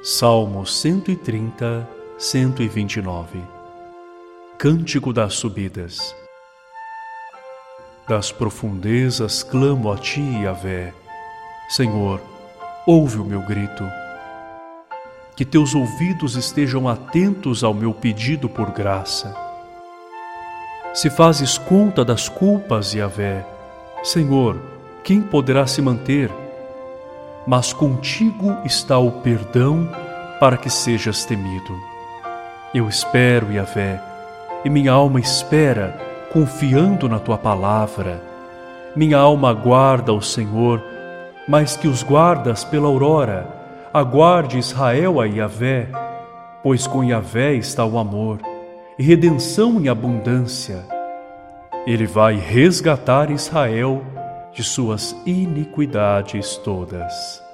Salmos 130, 129 Cântico das Subidas Das profundezas clamo a ti, Yahvé. Senhor, ouve o meu grito. Que teus ouvidos estejam atentos ao meu pedido por graça. Se fazes conta das culpas, Yahvé, Senhor, quem poderá se manter? Mas contigo está o perdão para que sejas temido. Eu espero, Yahvé, e minha alma espera, confiando na tua palavra. Minha alma aguarda o Senhor, mais que os guardas pela aurora. Aguarde Israel a Yahvé, pois com Yahvé está o amor e redenção em abundância. Ele vai resgatar Israel de suas iniquidades todas.